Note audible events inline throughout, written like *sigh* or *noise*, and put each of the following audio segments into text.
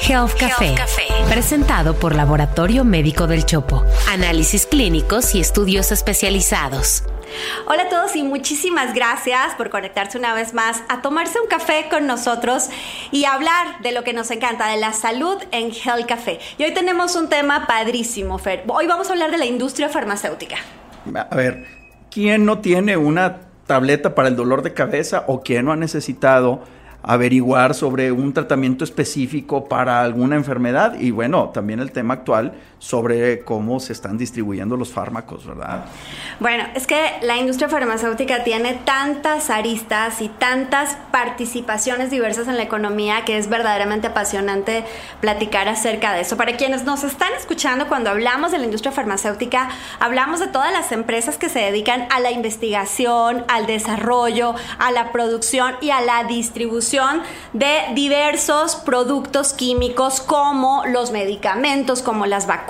Health Café, presentado por Laboratorio Médico del Chopo. Análisis clínicos y estudios especializados. Hola a todos y muchísimas gracias por conectarse una vez más a tomarse un café con nosotros y hablar de lo que nos encanta, de la salud en Health Café. Y hoy tenemos un tema padrísimo, Fer. Hoy vamos a hablar de la industria farmacéutica. A ver, ¿quién no tiene una tableta para el dolor de cabeza o quién no ha necesitado averiguar sobre un tratamiento específico para alguna enfermedad. Y bueno, también el tema actual sobre cómo se están distribuyendo los fármacos, ¿verdad? Bueno, es que la industria farmacéutica tiene tantas aristas y tantas participaciones diversas en la economía que es verdaderamente apasionante platicar acerca de eso. Para quienes nos están escuchando, cuando hablamos de la industria farmacéutica, hablamos de todas las empresas que se dedican a la investigación, al desarrollo, a la producción y a la distribución de diversos productos químicos como los medicamentos, como las vacunas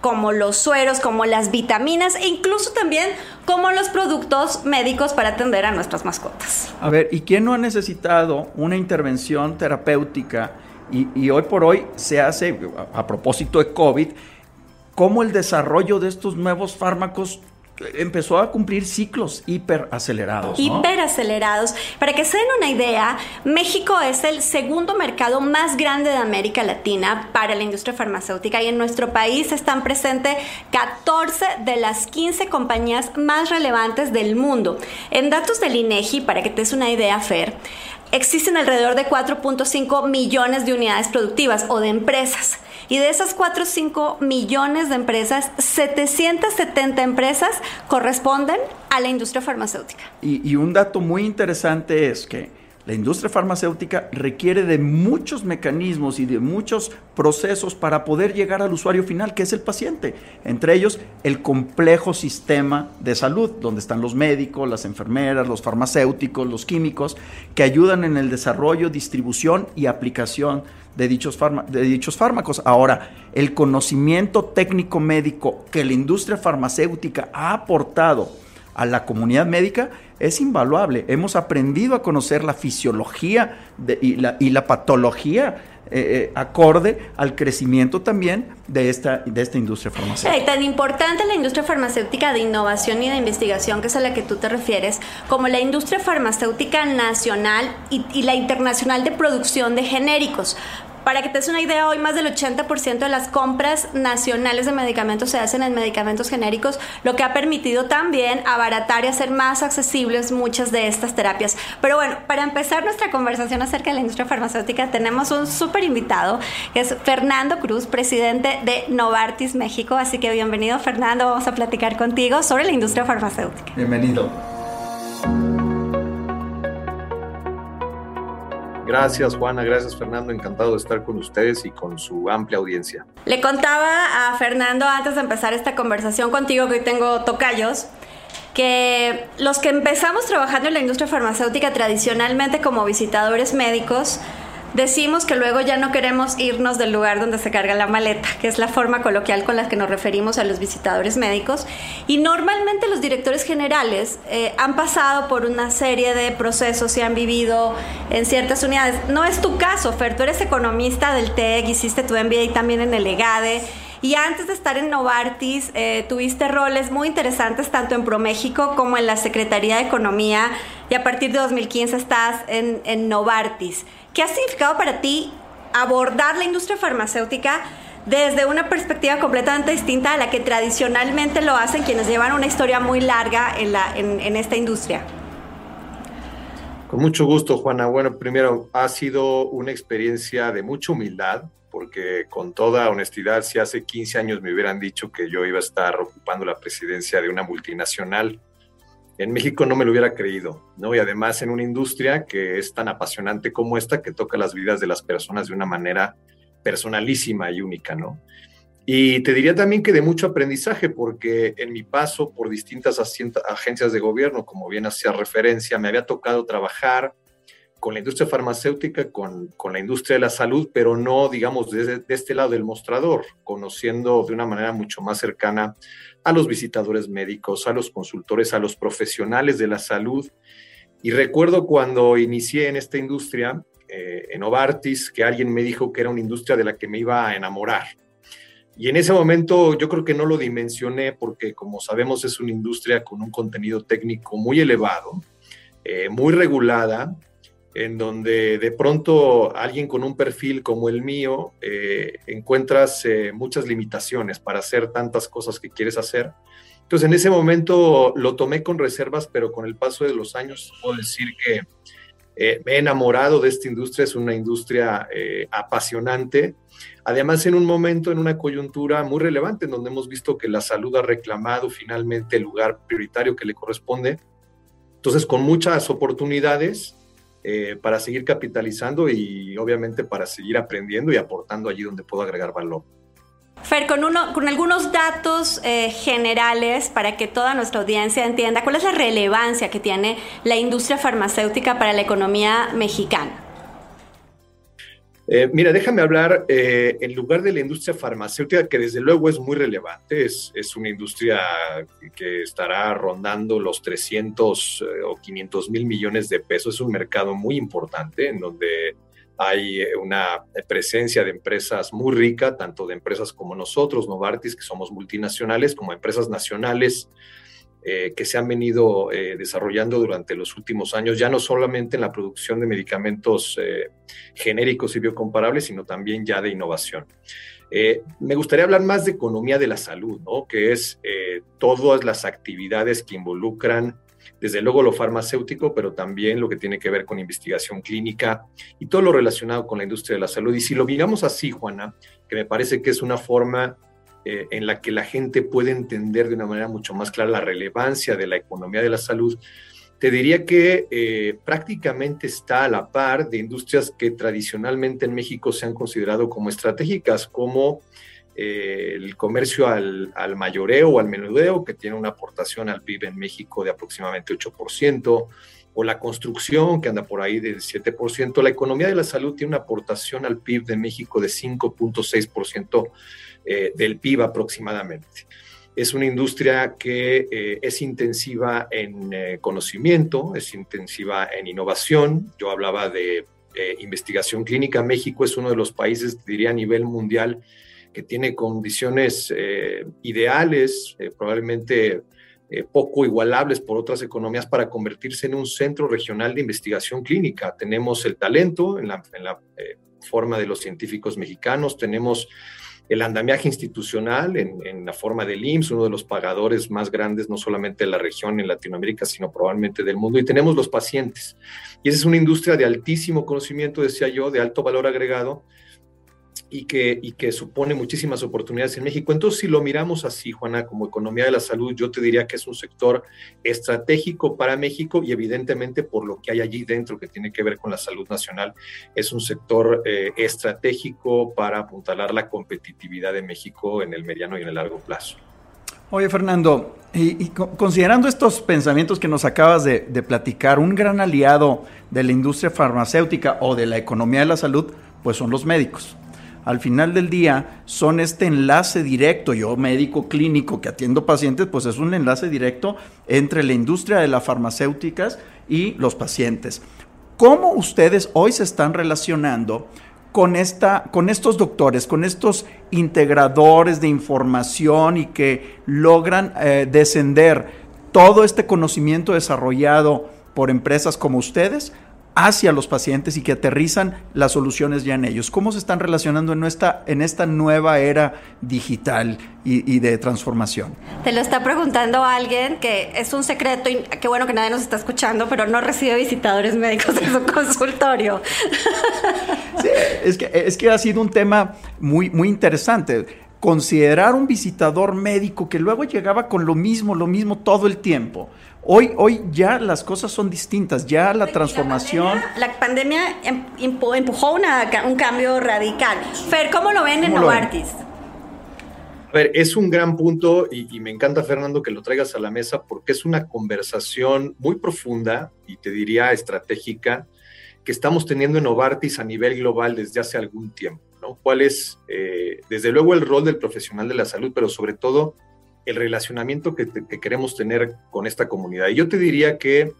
como los sueros, como las vitaminas e incluso también como los productos médicos para atender a nuestras mascotas. A ver, ¿y quién no ha necesitado una intervención terapéutica? Y, y hoy por hoy se hace, a propósito de COVID, cómo el desarrollo de estos nuevos fármacos empezó a cumplir ciclos hiperacelerados. ¿no? Hiperacelerados. Para que se den una idea, México es el segundo mercado más grande de América Latina para la industria farmacéutica y en nuestro país están presentes 14 de las 15 compañías más relevantes del mundo. En datos del INEGI, para que te des una idea, Fer, existen alrededor de 4.5 millones de unidades productivas o de empresas. Y de esas 4 o 5 millones de empresas, 770 empresas corresponden a la industria farmacéutica. Y, y un dato muy interesante es que la industria farmacéutica requiere de muchos mecanismos y de muchos procesos para poder llegar al usuario final, que es el paciente. Entre ellos, el complejo sistema de salud, donde están los médicos, las enfermeras, los farmacéuticos, los químicos, que ayudan en el desarrollo, distribución y aplicación de dichos, de dichos fármacos. Ahora, el conocimiento técnico médico que la industria farmacéutica ha aportado a la comunidad médica es invaluable. Hemos aprendido a conocer la fisiología y, la, patología eh, eh, acorde al crecimiento también de esta, de esta industria farmacéutica. tan importante la industria farmacéutica de innovación y de investigación, que es a la que tú te refieres, como la industria farmacéutica nacional y la internacional de producción de genéricos. Para que te des una idea, hoy más del 80% de las compras nacionales de medicamentos se hacen en medicamentos genéricos, lo que ha permitido también abaratar y hacer más accesibles muchas de estas terapias. Pero bueno, para empezar nuestra conversación acerca de la industria farmacéutica, tenemos un súper invitado, que es Fernando Cruz, presidente de Novartis México. Así que bienvenido, Fernando. Vamos a platicar contigo sobre la industria farmacéutica. Bienvenido. Gracias Juana, gracias Fernando, encantado de estar con ustedes y con su amplia audiencia. Le contaba a Fernando antes de empezar esta conversación contigo, que hoy tengo tocayos, que los que empezamos trabajando en la industria farmacéutica tradicionalmente como visitadores médicos, Decimos que luego ya no queremos irnos del lugar donde se carga la maleta, que es la forma coloquial con la que nos referimos a los visitadores médicos. Y normalmente los directores generales eh, han pasado por una serie de procesos y han vivido en ciertas unidades. No es tu caso, Fer, tú eres economista del TEC, hiciste tu MBA también en el EGADE. Y antes de estar en Novartis, eh, tuviste roles muy interesantes tanto en ProMéxico como en la Secretaría de Economía y a partir de 2015 estás en, en Novartis. ¿Qué ha significado para ti abordar la industria farmacéutica desde una perspectiva completamente distinta a la que tradicionalmente lo hacen quienes llevan una historia muy larga en, la, en, esta industria? Con mucho gusto, Juana. Bueno, primero, ha sido una experiencia de mucha humildad, porque con toda honestidad, si hace 15 años me hubieran dicho que yo iba a estar ocupando la presidencia de una multinacional, en México no me lo hubiera creído, ¿no? Y además en una industria que es tan apasionante como esta, que toca las vidas de las personas de una manera personalísima y única, ¿no? Y te diría también que de mucho aprendizaje, porque en mi paso por distintas agencias de gobierno, como bien hacía referencia, me había tocado trabajar con la industria farmacéutica, con, la industria de la salud, pero no, digamos, desde de este lado del mostrador, conociendo de una manera mucho más cercana a los visitadores médicos, a los consultores, a los profesionales de la salud. Y recuerdo cuando inicié en esta industria, eh, en Novartis que alguien me dijo que era una industria de la que me iba a enamorar. Y en ese momento yo creo que no lo dimensioné porque, como sabemos, es una industria con un contenido técnico muy elevado, eh, muy regulada, en donde de pronto alguien con un perfil como el mío eh, encuentras eh, muchas limitaciones para hacer tantas cosas que quieres hacer. Entonces en ese momento lo tomé con reservas, pero con el paso de los años puedo decir que eh, me he enamorado de esta industria, es una industria apasionante. Además, en un momento, en una coyuntura muy relevante, en donde hemos visto que la salud ha reclamado finalmente el lugar prioritario que le corresponde. Entonces, con muchas oportunidades, eh, para seguir capitalizando y obviamente para seguir aprendiendo y aportando allí donde puedo agregar valor. Fer, con, uno, con algunos datos eh, generales para que toda nuestra audiencia entienda cuál es la relevancia que tiene la industria farmacéutica para la economía mexicana. Eh, mira, déjame hablar eh, en lugar de la industria farmacéutica, que desde luego es muy relevante, es, es una industria que estará rondando los 300 eh, o 500 mil millones de pesos, es un mercado muy importante en donde hay una presencia de empresas muy rica, tanto de empresas como nosotros, Novartis, que somos multinacionales, como empresas nacionales eh, que se han venido eh, desarrollando durante los últimos años, ya no solamente en la producción de medicamentos eh, genéricos y biocomparables, sino también ya de innovación. me gustaría hablar más de economía de la salud, ¿no? que es todas las actividades que involucran desde luego lo farmacéutico, pero también lo que tiene que ver con investigación clínica y todo lo relacionado con la industria de la salud. Y si lo miramos así, Juana, que me parece que es una forma eh, en la que la gente puede entender de una manera mucho más clara la relevancia de la economía de la salud, te diría que eh, prácticamente está a la par de industrias que tradicionalmente en México se han considerado como estratégicas, como eh, el comercio al, al, mayoreo o al menudeo, que tiene una aportación al PIB en México de aproximadamente 8%, o la construcción, que anda por ahí del 7%. La economía de la salud tiene una aportación al PIB de México de 5.6% eh, del PIB aproximadamente. Es una industria que eh, es intensiva en eh, conocimiento, es intensiva en innovación. Yo hablaba de investigación clínica. México es uno de los países, diría a nivel mundial, que tiene condiciones ideales, probablemente poco igualables por otras economías para convertirse en un centro regional de investigación clínica. Tenemos el talento en la, en la forma de los científicos mexicanos, tenemos el andamiaje institucional en, la forma del IMSS, uno de los pagadores más grandes, no solamente de la región en Latinoamérica, sino probablemente del mundo. Y tenemos los pacientes. Y esa es una industria de altísimo conocimiento, decía yo, de alto valor agregado, y que, supone muchísimas oportunidades en México. Entonces, si lo miramos así, Juana, como economía de la salud, yo te diría que es un sector estratégico para México y evidentemente por lo que hay allí dentro que tiene que ver con la salud nacional, es un sector eh, estratégico para apuntalar la competitividad de México en el mediano y en el largo plazo. Oye, Fernando, y, considerando estos pensamientos que nos acabas de, de platicar, un gran aliado de la industria farmacéutica o de la economía de la salud, pues son los médicos al final del día son este enlace directo, yo médico clínico que atiendo pacientes, pues es un enlace directo entre la industria de las farmacéuticas y los pacientes. ¿Cómo ustedes hoy se están relacionando con, esta, con estos doctores, con estos integradores de información y que logran eh, descender todo este conocimiento desarrollado por empresas como ustedes hacia los pacientes y que aterrizan las soluciones ya en ellos. ¿Cómo se están relacionando en esta, en esta nueva era digital y, de transformación? Te lo está preguntando alguien que es un secreto y qué bueno que nadie nos está escuchando, pero no recibe visitadores médicos en su *laughs* consultorio. Sí, es que, es que ha sido un tema muy, muy interesante considerar un visitador médico que luego llegaba con lo mismo, lo mismo todo el tiempo. Hoy, hoy ya las cosas son distintas, ya la transformación... La pandemia, em, empujó un cambio radical. Fer, ¿cómo lo ven en Novartis? A ver, es un gran punto y, y, me encanta, Fernando, que lo traigas a la mesa porque es una conversación muy profunda y te diría estratégica que estamos teniendo en Novartis a nivel global desde hace algún tiempo. ¿No? ¿Cuál es, eh, desde luego, el rol del profesional de la salud, pero sobre todo el relacionamiento que, queremos tener con esta comunidad. Y yo te diría que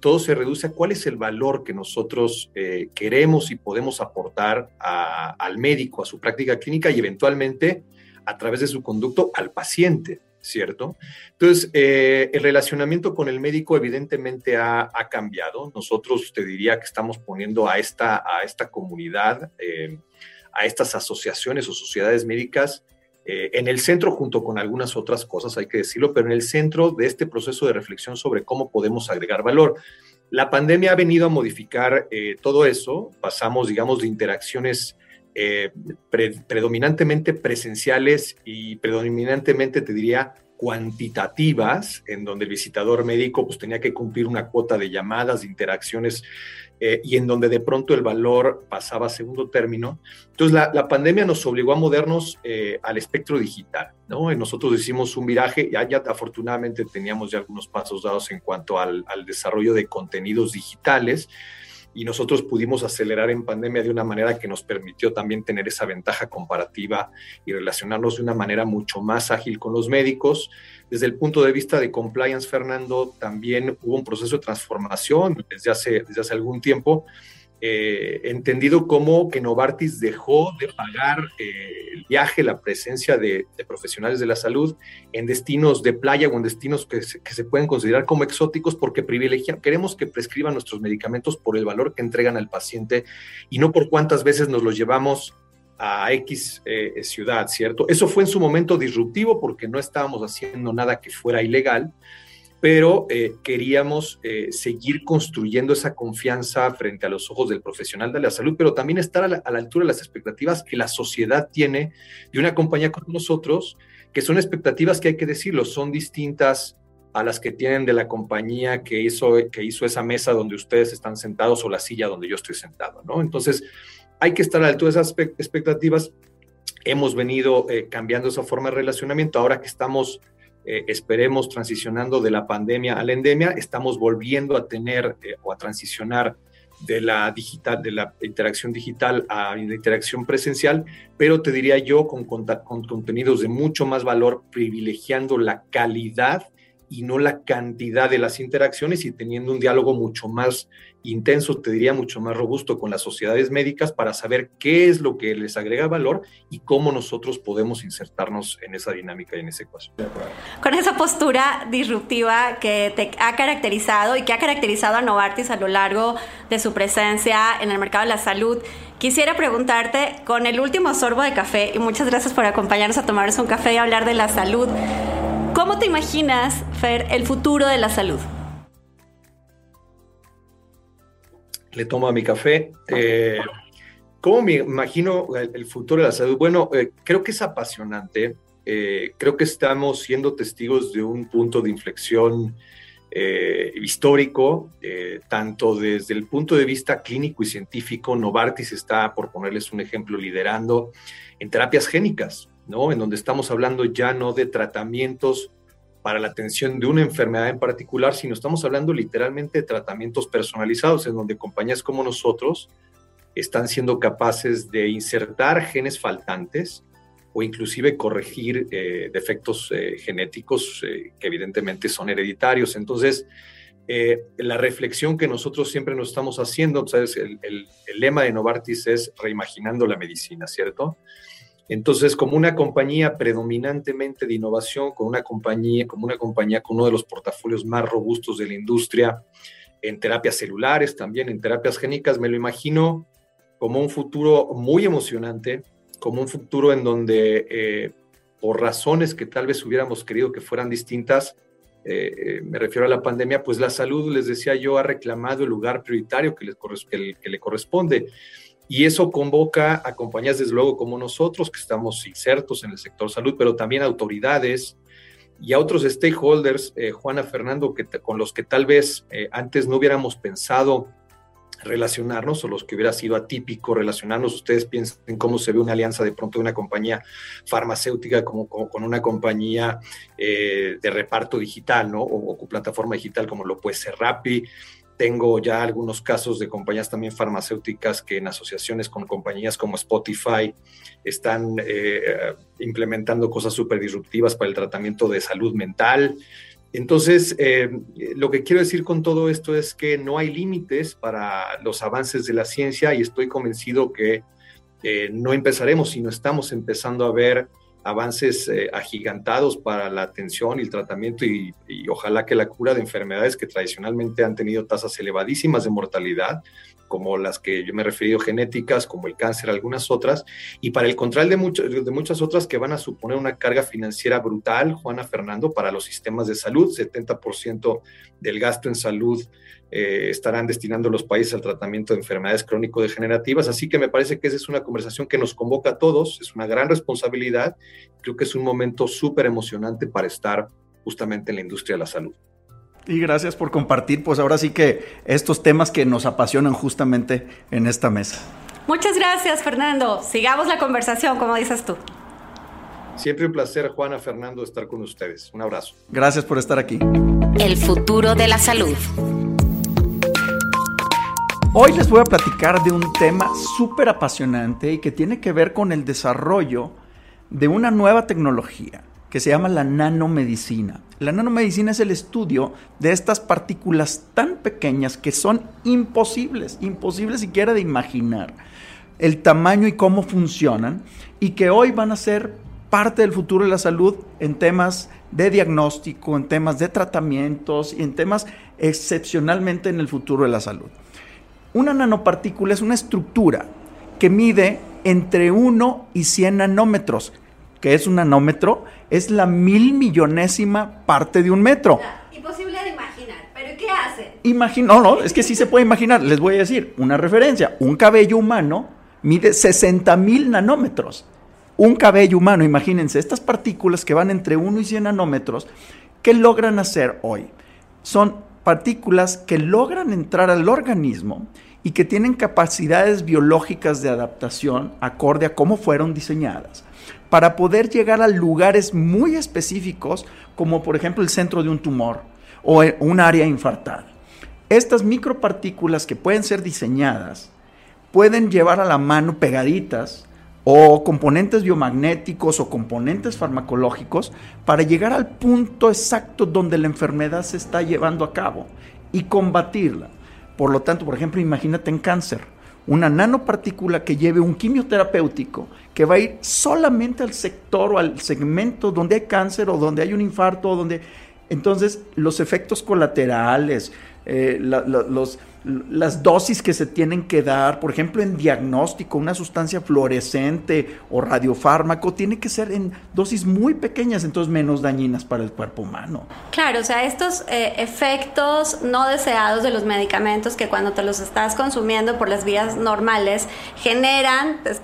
todo se reduce a cuál es el valor que nosotros eh, queremos y podemos aportar al médico, a su práctica clínica y eventualmente a través de su conducto al paciente. ¿cierto? Entonces, eh, el relacionamiento con el médico evidentemente ha, cambiado. Nosotros te diría que estamos poniendo a esta, a esta comunidad, eh, a estas asociaciones o sociedades médicas eh, en el centro junto con algunas otras cosas, hay que decirlo, pero en el centro de este proceso de reflexión sobre cómo podemos agregar valor. La pandemia ha venido a modificar todo eso. Pasamos, digamos, de interacciones predominantemente presenciales y predominantemente, te diría, cuantitativas, en donde el visitador médico pues, tenía que cumplir una cuota de llamadas, de interacciones, eh, y en donde de pronto el valor pasaba a segundo término. Entonces, la, pandemia nos obligó a movernos eh, al espectro digital, ¿no? nosotros hicimos un viraje, ya, ya afortunadamente teníamos ya algunos pasos dados en cuanto al, al desarrollo de contenidos digitales, y nosotros pudimos acelerar en pandemia de una manera que nos permitió también tener esa ventaja comparativa y relacionarnos de una manera mucho más ágil con los médicos. Desde el punto de vista de compliance, Fernando, también hubo un proceso de transformación desde hace, desde hace algún tiempo eh, entendido como que Novartis dejó de pagar eh, el viaje, la presencia de, profesionales de la salud en destinos de playa o en destinos que se, pueden considerar como exóticos porque privilegian, queremos que prescriban nuestros medicamentos por el valor que entregan al paciente y no por cuántas veces nos los llevamos a X eh, ciudad, ¿cierto? Eso fue en su momento disruptivo porque no estábamos haciendo nada que fuera ilegal, pero eh, queríamos eh, seguir construyendo esa confianza frente a los ojos del profesional de la salud, pero también estar a la, altura de las expectativas que la sociedad tiene de una compañía como nosotros, que son expectativas que hay que decirlo, son distintas a las que tienen de la compañía que hizo, que hizo esa mesa donde ustedes están sentados o la silla donde yo estoy sentado, ¿no? Entonces, hay que estar a la altura de esas expectativas. Hemos venido eh, cambiando esa forma de relacionamiento ahora que estamos eh, esperemos transicionando de la pandemia a la endemia, estamos volviendo a tener eh, o a transicionar de la digital, de la interacción digital a la interacción presencial, pero te diría yo con, con contenidos de mucho más valor, privilegiando la calidad y no la cantidad de las interacciones y teniendo un diálogo mucho más intenso, te diría mucho más robusto con las sociedades médicas para saber qué es lo que les agrega valor y cómo nosotros podemos insertarnos en esa dinámica y en esa ecuación. Con esa postura disruptiva que te ha caracterizado y que ha caracterizado a Novartis a lo largo de su presencia en el mercado de la salud, quisiera preguntarte con el último sorbo de café y muchas gracias por acompañarnos a tomarnos un café y hablar de la salud. ¿Cómo te imaginas, Fer, el futuro de la salud? Le tomo a mi café. Eh, ¿Cómo me imagino el, futuro de la salud? Bueno, eh, creo que es apasionante. Eh, creo que estamos siendo testigos de un punto de inflexión histórico, tanto desde el punto de vista clínico y científico. Novartis está, por ponerles un ejemplo, liderando en terapias génicas. ¿no? En donde estamos hablando ya no de tratamientos para la atención de una enfermedad en particular, sino estamos hablando literalmente de tratamientos personalizados, en donde compañías como nosotros están siendo capaces de insertar genes faltantes o inclusive corregir eh, defectos eh, genéticos eh, que evidentemente son hereditarios. Entonces, la reflexión que nosotros siempre nos estamos haciendo, ¿sabes? el lema de Novartis es reimaginando la medicina, ¿cierto? Entonces, como una compañía predominantemente de innovación, con una compañía, como una compañía con uno de los portafolios más robustos de la industria en terapias celulares, también en terapias génicas, me lo imagino como un futuro muy emocionante, como un futuro en donde, eh, por razones que tal vez hubiéramos querido que fueran distintas, eh, eh, me refiero a la pandemia, pues la salud, les decía yo, ha reclamado el lugar prioritario que, que le corresponde. Y eso convoca a compañías, desde luego, como nosotros, que estamos insertos en el sector salud, pero también autoridades y a otros stakeholders, eh, Juana Fernando, que con los que tal vez eh, antes no hubiéramos pensado relacionarnos o los que hubiera sido atípico relacionarnos. Ustedes piensen cómo se ve una alianza de pronto de una compañía farmacéutica como, con una compañía eh, de reparto digital, ¿no? O, o, plataforma digital como lo puede ser Rappi, tengo ya algunos casos de compañías también farmacéuticas que en asociaciones con compañías como Spotify están eh, implementando cosas súper disruptivas para el tratamiento de salud mental. Entonces, eh, lo que quiero decir con todo esto es que no hay límites para los avances de la ciencia y estoy convencido que eh, no empezaremos, sino estamos empezando a ver avances eh, agigantados para la atención y el tratamiento y, ojalá que la cura de enfermedades que tradicionalmente han tenido tasas elevadísimas de mortalidad, como las que yo me he referido genéticas, como el cáncer, algunas otras, y para el control de, de muchas otras que van a suponer una carga financiera brutal, Juana Fernando, para los sistemas de salud, 70% del gasto en salud eh, estarán destinando los países al tratamiento de enfermedades crónico-degenerativas. Así que me parece que esa es una conversación que nos convoca a todos, es una gran responsabilidad. Creo que es un momento súper emocionante para estar justamente en la industria de la salud. Y gracias por compartir, pues ahora sí que estos temas que nos apasionan justamente en esta mesa. Muchas gracias, Fernando. Sigamos la conversación, como dices tú. Siempre un placer, Juana, Fernando, estar con ustedes. Un abrazo. Gracias por estar aquí. El futuro de la salud. Hoy les voy a platicar de un tema súper apasionante y que tiene que ver con el desarrollo de una nueva tecnología que se llama la nanomedicina. La nanomedicina es el estudio de estas partículas tan pequeñas que son imposibles, imposibles siquiera de imaginar el tamaño y cómo funcionan y que hoy van a ser parte del futuro de la salud en temas de diagnóstico, en temas de tratamientos y en temas excepcionalmente en el futuro de la salud. Una nanopartícula es una estructura que mide entre 1 y 100 nanómetros. ¿Qué es un nanómetro? Es la mil millonésima parte de un metro. Imposible de imaginar, pero ¿qué hace? Imagina, no, no, es que sí se puede imaginar. Les voy a decir una referencia. Un cabello humano mide 60 mil nanómetros. Un cabello humano, imagínense, estas partículas que van entre 1 y 100 nanómetros, ¿qué logran hacer hoy? Son partículas que logran entrar al organismo y que tienen capacidades biológicas de adaptación acorde a cómo fueron diseñadas, para poder llegar a lugares muy específicos, como por ejemplo el centro de un tumor o un área infartada. Estas micropartículas que pueden ser diseñadas pueden llevar a la mano pegaditas o componentes biomagnéticos o componentes farmacológicos para llegar al punto exacto donde la enfermedad se está llevando a cabo y combatirla. Por lo tanto, por ejemplo, imagínate en cáncer, una nanopartícula que lleve un quimioterapéutico que va a ir solamente al sector o al segmento donde hay cáncer o donde hay un infarto o donde... Entonces, los efectos colaterales, eh, los las dosis que se tienen que dar, por ejemplo, en diagnóstico, una sustancia fluorescente o radiofármaco, tiene que ser en dosis muy pequeñas, entonces menos dañinas para el cuerpo humano. Claro, o sea, estos eh, efectos no deseados de los medicamentos que cuando te los estás consumiendo por las vías normales generan pues,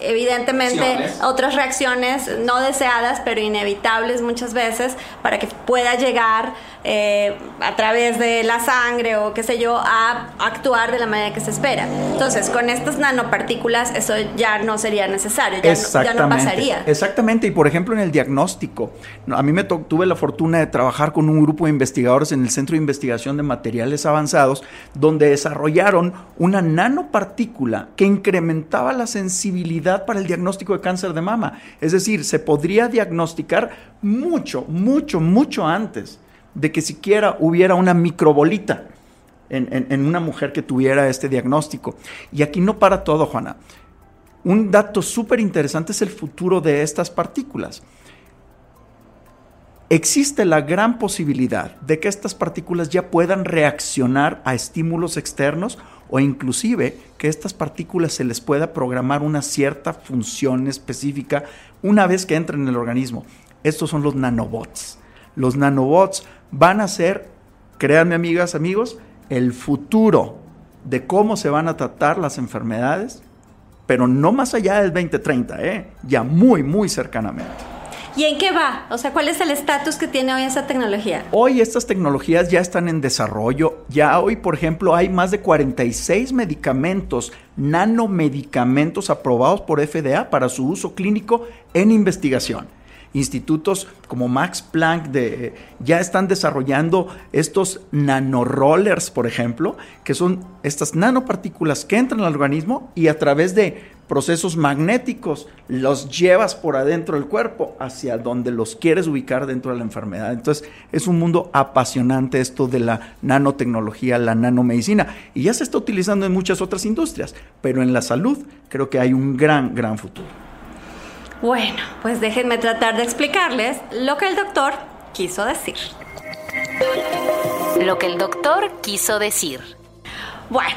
evidentemente otras reacciones no deseadas pero inevitables muchas veces para que pueda llegar eh, a través de la sangre o qué sé yo a actuar de la manera que se espera. Entonces, con estas nanopartículas eso ya no sería necesario, ya, no, pasaría. Exactamente, y por ejemplo en el diagnóstico, a mí me tuve la fortuna de trabajar con un grupo de investigadores en el Centro de Investigación de Materiales Avanzados, donde desarrollaron una nanopartícula que incrementaba la sensibilidad para el diagnóstico de cáncer de mama. Es decir, se podría diagnosticar mucho, mucho, mucho antes de que siquiera hubiera una microbolita en, una mujer que tuviera este diagnóstico. Y aquí no para todo, Juana. Un dato súper interesante es el futuro de estas partículas. Existe la gran posibilidad de que estas partículas ya puedan reaccionar a estímulos externos o inclusive que estas partículas se les pueda programar una cierta función específica una vez que entren en el organismo. Estos son los nanobots. Los nanobots van a ser, créanme amigas, amigos, el futuro de cómo se van a tratar las enfermedades, pero no más allá del 2030, ¿eh? ya muy, muy cercanamente. ¿Y en qué va? O sea, ¿cuál es el estatus que tiene hoy esa tecnología? Hoy estas tecnologías ya están en desarrollo. Ya hoy, por ejemplo, hay más de 46 medicamentos, nanomedicamentos aprobados por FDA para su uso clínico en investigación. Institutos como Max Planck de, ya están desarrollando estos nanorollers, por ejemplo, que son estas nanopartículas que entran al organismo y a través de procesos magnéticos, los llevas por adentro del cuerpo hacia donde los quieres ubicar dentro de la enfermedad. Entonces es un mundo apasionante esto de la nanotecnología, la nanomedicina, y ya se está utilizando en muchas otras industrias, pero en la salud creo que hay un gran, gran futuro. Bueno, pues déjenme tratar de explicarles lo que el doctor quiso decir. Lo que el doctor quiso decir. Bueno,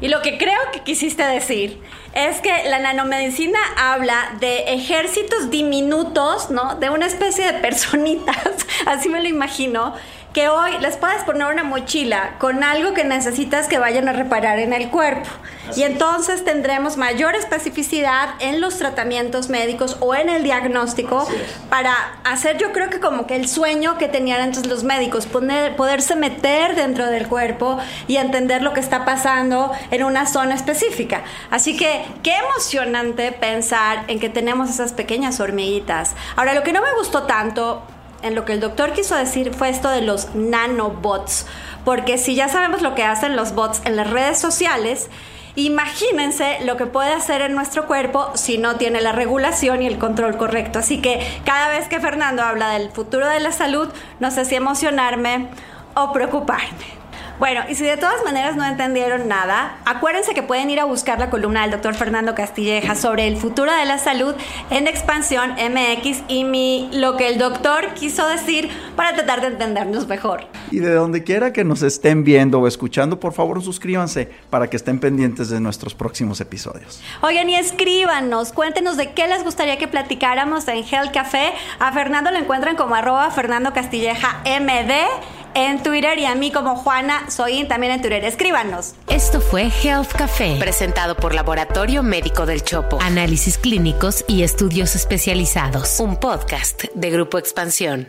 y lo que creo que quisiste decir es que la nanomedicina habla de ejércitos diminutos, ¿no? De una especie de personitas, *laughs* así me lo imagino, que hoy les puedes poner una mochila con algo que necesitas que vayan a reparar en el cuerpo. y entonces tendremos mayor especificidad en los tratamientos médicos o en el diagnóstico para hacer yo creo que como que el sueño que tenían antes los médicos, poner, poderse meter dentro del cuerpo y entender lo que está pasando en una zona específica. Así que qué emocionante pensar en que tenemos esas pequeñas hormiguitas. Ahora, lo que no me gustó tanto en lo que el doctor quiso decir fue esto de los nanobots, porque si ya sabemos lo que hacen los bots en las redes sociales, imagínense lo que puede hacer en nuestro cuerpo si no tiene la regulación y el control correcto. Así que cada vez que Fernando habla del futuro de la salud, no sé si emocionarme o preocuparme. Bueno, y si de todas maneras no entendieron nada, acuérdense que pueden ir a buscar la columna del doctor Fernando Castilleja sobre el futuro de la salud en Expansión MX y mi, lo que el doctor quiso decir para tratar de entendernos mejor. Y de donde quiera que nos estén viendo o escuchando, por favor suscríbanse para que estén pendientes de nuestros próximos episodios. Oigan, y escríbanos, cuéntenos de qué les gustaría que platicáramos en Health Café. A Fernando lo encuentran como arroba Fernando Castilleja MD en Twitter y a mí como Juana Soy también en Twitter. Escríbanos. Esto fue Health Café, presentado por Laboratorio Médico del Chopo. Análisis clínicos y estudios especializados. Un podcast de Grupo Expansión.